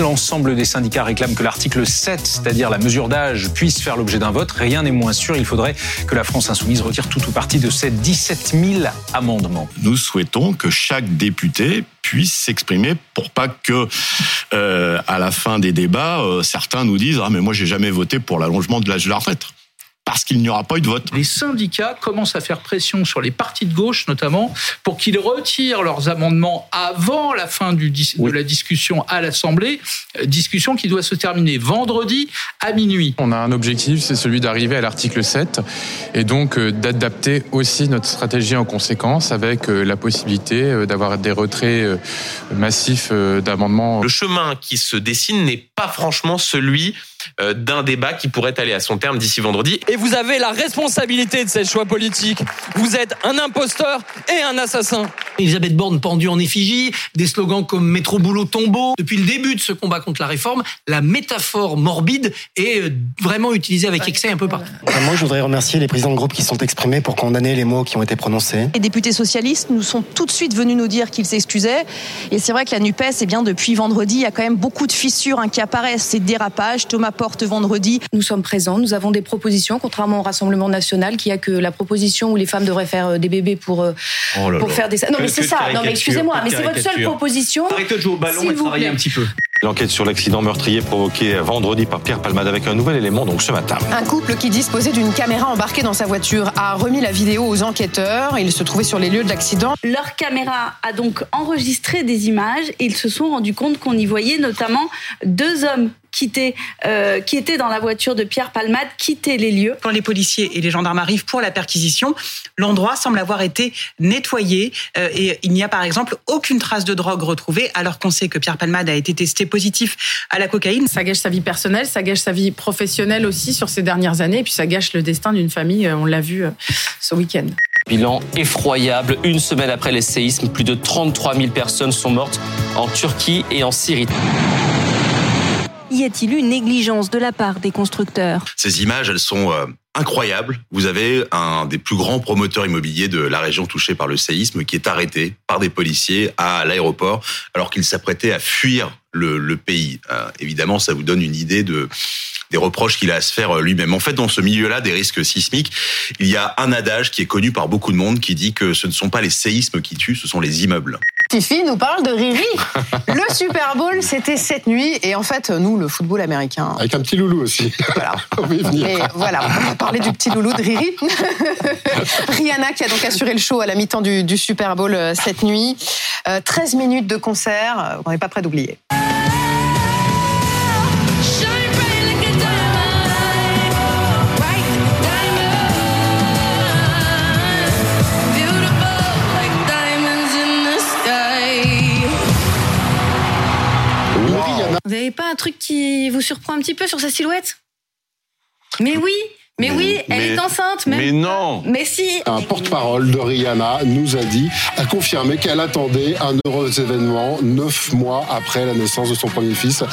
L'ensemble des syndicats réclament que l'article 7, c'est-à-dire la mesure d'âge, puisse faire l'objet d'un vote. Rien n'est moins sûr. Il faudrait que la France insoumise retire tout ou partie de ces 17 000 amendements. Nous souhaitons que chaque député puisse s'exprimer pour pas que euh, à la fin des débats euh, certains nous disent ah mais moi j'ai jamais voté pour l'allongement de l'âge de la retraite parce qu'il n'y aura pas eu de vote. Les syndicats commencent à faire pression sur les partis de gauche, notamment, pour qu'ils retirent leurs amendements avant la fin du, de la discussion à l'Assemblée, euh, discussion qui doit se terminer vendredi à minuit. On a un objectif, c'est celui d'arriver à l'article 7 et donc euh, d'adapter aussi notre stratégie en conséquence avec euh, la possibilité d'avoir des retraits massifs d'amendements. Le chemin qui se dessine n'est pas franchement celui d'un débat qui pourrait aller à son terme d'ici vendredi. Et vous avez la responsabilité de ces choix politiques. Vous êtes un imposteur et un assassin. Elisabeth Borne pendue en effigie, des slogans comme métro boulot tombeau. Depuis le début de ce combat contre la réforme, la métaphore morbide est euh, vraiment utilisée avec excès un peu partout. Moi, je voudrais remercier les présidents de groupe qui sont exprimés pour condamner les mots qui ont été prononcés. Les députés socialistes nous sont tout de suite venus nous dire qu'ils s'excusaient. Et c'est vrai que la NUPES, eh bien, depuis vendredi, il y a quand même beaucoup de fissures hein, qui apparaissent, ces dérapages. Thomas porte vendredi. Nous sommes présents, nous avons des propositions, contrairement au Rassemblement national qui a que la proposition où les femmes devraient faire euh, des bébés pour, euh, oh pour faire des... Non mais c'est ça, non mais excusez-moi, mais c'est votre seule proposition. Arrêtez de jouer au ballon et travaillez un petit peu. L'enquête sur l'accident meurtrier provoqué vendredi par Pierre Palmade avec un nouvel élément donc ce matin. Un couple qui disposait d'une caméra embarquée dans sa voiture a remis la vidéo aux enquêteurs. Ils se trouvaient sur les lieux de l'accident. Leur caméra a donc enregistré des images et ils se sont rendus compte qu'on y voyait notamment deux hommes euh, qui étaient dans la voiture de Pierre Palmade quitter les lieux. Quand les policiers et les gendarmes arrivent pour la perquisition, l'endroit semble avoir été nettoyé euh, et il n'y a par exemple aucune trace de drogue retrouvée alors qu'on sait que Pierre Palmade a été testé positif à la cocaïne. Ça gâche sa vie personnelle, ça gâche sa vie professionnelle aussi sur ces dernières années et puis ça gâche le destin d'une famille, euh, on l'a vu ce week-end. Bilan effroyable, une semaine après les séismes, plus de 33 000 personnes sont mortes en Turquie et en Syrie. Y a-t-il eu négligence de la part des constructeurs? Ces images, elles sont euh, incroyables. Vous avez un des plus grands promoteurs immobiliers de la région touchée par le séisme qui est arrêté par des policiers à l'aéroport alors qu'il s'apprêtait à fuir le, pays. Euh, évidemment, ça vous donne une idée de des reproches qu'il a à se faire euh, lui-même. En fait, dans ce milieu-là des risques sismiques, il y a un adage qui est connu par beaucoup de monde qui dit que ce ne sont pas les séismes qui tuent, ce sont les immeubles. Fifi nous parle de Riri. Le Super Bowl, c'était cette nuit. Et en fait, nous, le football américain. Avec un petit loulou aussi. Voilà. Et voilà, on va parler du petit loulou de Riri. Rihanna qui a donc assuré le show à la mi-temps du, Super Bowl euh, cette nuit. 13 minutes de concert, on n'est pas prêt d'oublier. Vous n'avez pas un truc qui vous surprend un petit peu sur sa silhouette? Mais oui mais, oui, elle est enceinte. Mais non. Mais si. Un porte-parole de Rihanna nous a dit, a confirmé qu'elle attendait un heureux événement neuf mois après la naissance de son premier fils.